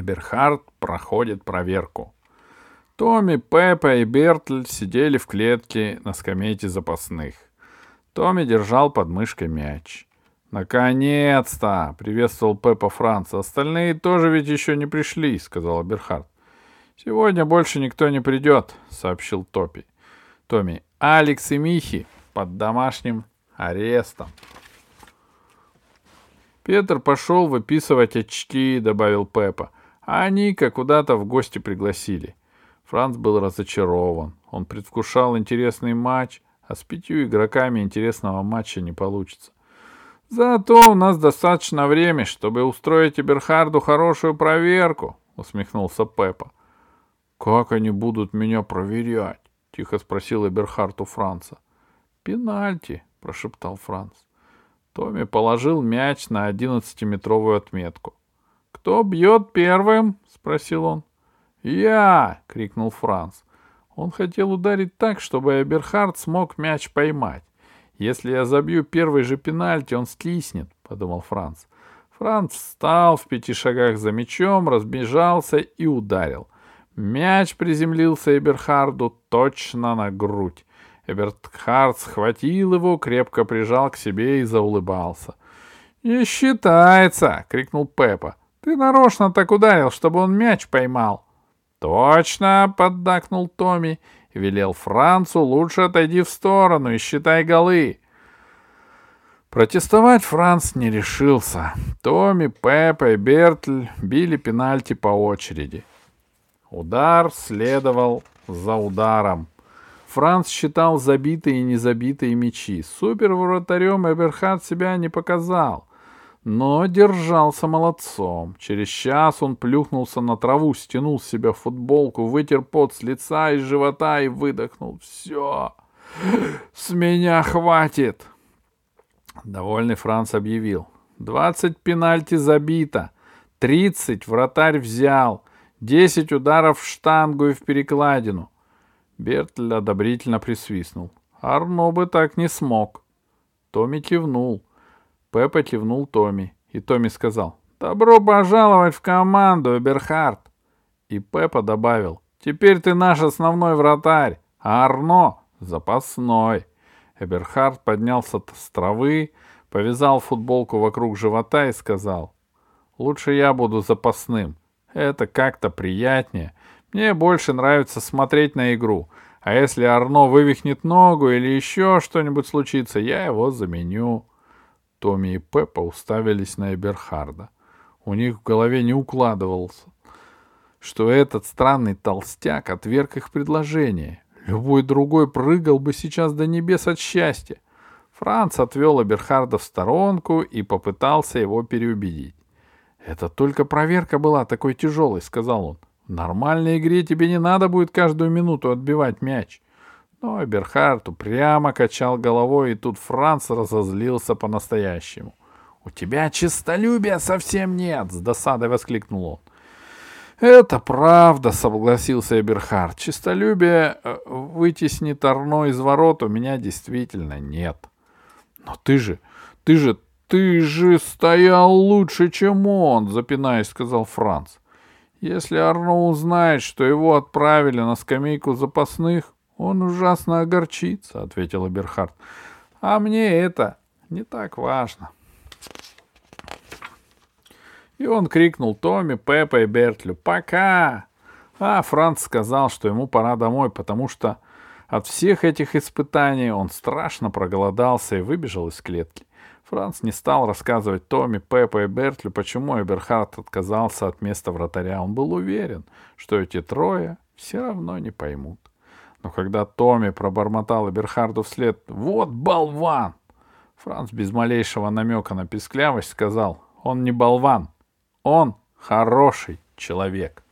Эберхард проходит проверку. Томми, Пеппа и Бертль сидели в клетке на скамейке запасных. Томми держал под мышкой мяч. «Наконец-то!» — приветствовал Пеппа Франца. «Остальные тоже ведь еще не пришли», — сказал Берхард. «Сегодня больше никто не придет», — сообщил Топи. Томми. «Алекс и Михи под домашним арестом». Петр пошел выписывать очки, добавил Пеппа. А Ника куда-то в гости пригласили. Франц был разочарован. Он предвкушал интересный матч, а с пятью игроками интересного матча не получится. Зато у нас достаточно времени, чтобы устроить Эберхарду хорошую проверку, усмехнулся Пеппа. Как они будут меня проверять? тихо спросил Эберхард у Франца. Пенальти, прошептал Франц. Томми положил мяч на одиннадцатиметровую отметку. Кто бьет первым? спросил он. Я! крикнул Франц. Он хотел ударить так, чтобы Эберхард смог мяч поймать. Если я забью первый же пенальти, он скиснет, подумал Франц. Франц встал в пяти шагах за мячом, разбежался и ударил. Мяч приземлился Эберхарду точно на грудь. Эберхард схватил его, крепко прижал к себе и заулыбался. «Не считается!» — крикнул Пеппа. «Ты нарочно так ударил, чтобы он мяч поймал!» «Точно!» — поддакнул Томми велел Францу лучше отойди в сторону и считай голы. Протестовать Франц не решился. Томми, Пеппа и Бертль били пенальти по очереди. Удар следовал за ударом. Франц считал забитые и незабитые мячи. Супер-вратарем Эберхард себя не показал но держался молодцом. Через час он плюхнулся на траву, стянул с себя футболку, вытер пот с лица и живота и выдохнул. «Все! С меня хватит!» Довольный Франц объявил. «Двадцать пенальти забито, тридцать вратарь взял, десять ударов в штангу и в перекладину». Бертль одобрительно присвистнул. «Арно бы так не смог». Томми кивнул. Пеппа кивнул Томми, и Томми сказал «Добро пожаловать в команду, Эберхард!» И Пеппа добавил «Теперь ты наш основной вратарь, а Арно — запасной». Эберхард поднялся с травы, повязал футболку вокруг живота и сказал «Лучше я буду запасным. Это как-то приятнее. Мне больше нравится смотреть на игру. А если Арно вывихнет ногу или еще что-нибудь случится, я его заменю». Томми и Пеппа уставились на Эберхарда. У них в голове не укладывался, что этот странный толстяк отверг их предложение. Любой другой прыгал бы сейчас до небес от счастья. Франц отвел Эберхарда в сторонку и попытался его переубедить. «Это только проверка была такой тяжелой», — сказал он. «В нормальной игре тебе не надо будет каждую минуту отбивать мяч. Но Эберхард упрямо качал головой, и тут Франц разозлился по-настоящему. «У тебя честолюбия совсем нет!» — с досадой воскликнул он. «Это правда», — согласился Эберхард. «Чистолюбие э, вытеснит Арно из ворот у меня действительно нет». «Но ты же, ты же, ты же стоял лучше, чем он», — запинаясь, сказал Франц. «Если Арно узнает, что его отправили на скамейку запасных, он ужасно огорчится, ответил Берхард. А мне это не так важно. И он крикнул Томми, Пеппа и Бертлю «Пока!». А Франц сказал, что ему пора домой, потому что от всех этих испытаний он страшно проголодался и выбежал из клетки. Франц не стал рассказывать Томми, Пеппа и Бертлю, почему Эберхард отказался от места вратаря. Он был уверен, что эти трое все равно не поймут. Но когда Томми пробормотал Эберхарду вслед «Вот болван!», Франц без малейшего намека на писклявость сказал «Он не болван, он хороший человек».